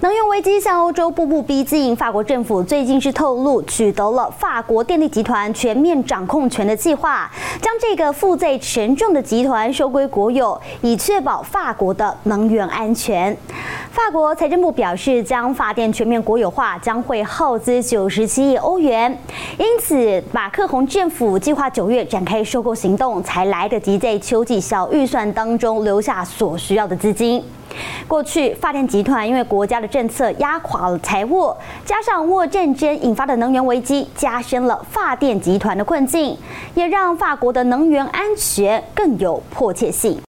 能源危机向欧洲步步逼近，法国政府最近是透露取得了法国电力集团全面掌控权的计划，将这个负债沉重的集团收归国有，以确保法国的能源安全。法国财政部表示，将发电全面国有化将会耗资九十七亿欧元，因此马克宏政府计划九月展开收购行动，才来得及在秋季小预算当中留下所需要的资金。过去，发电集团因为国家的政策压垮了财务，加上俄乌战争引发的能源危机，加深了发电集团的困境，也让法国的能源安全更有迫切性。